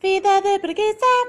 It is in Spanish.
Vida de burguesa.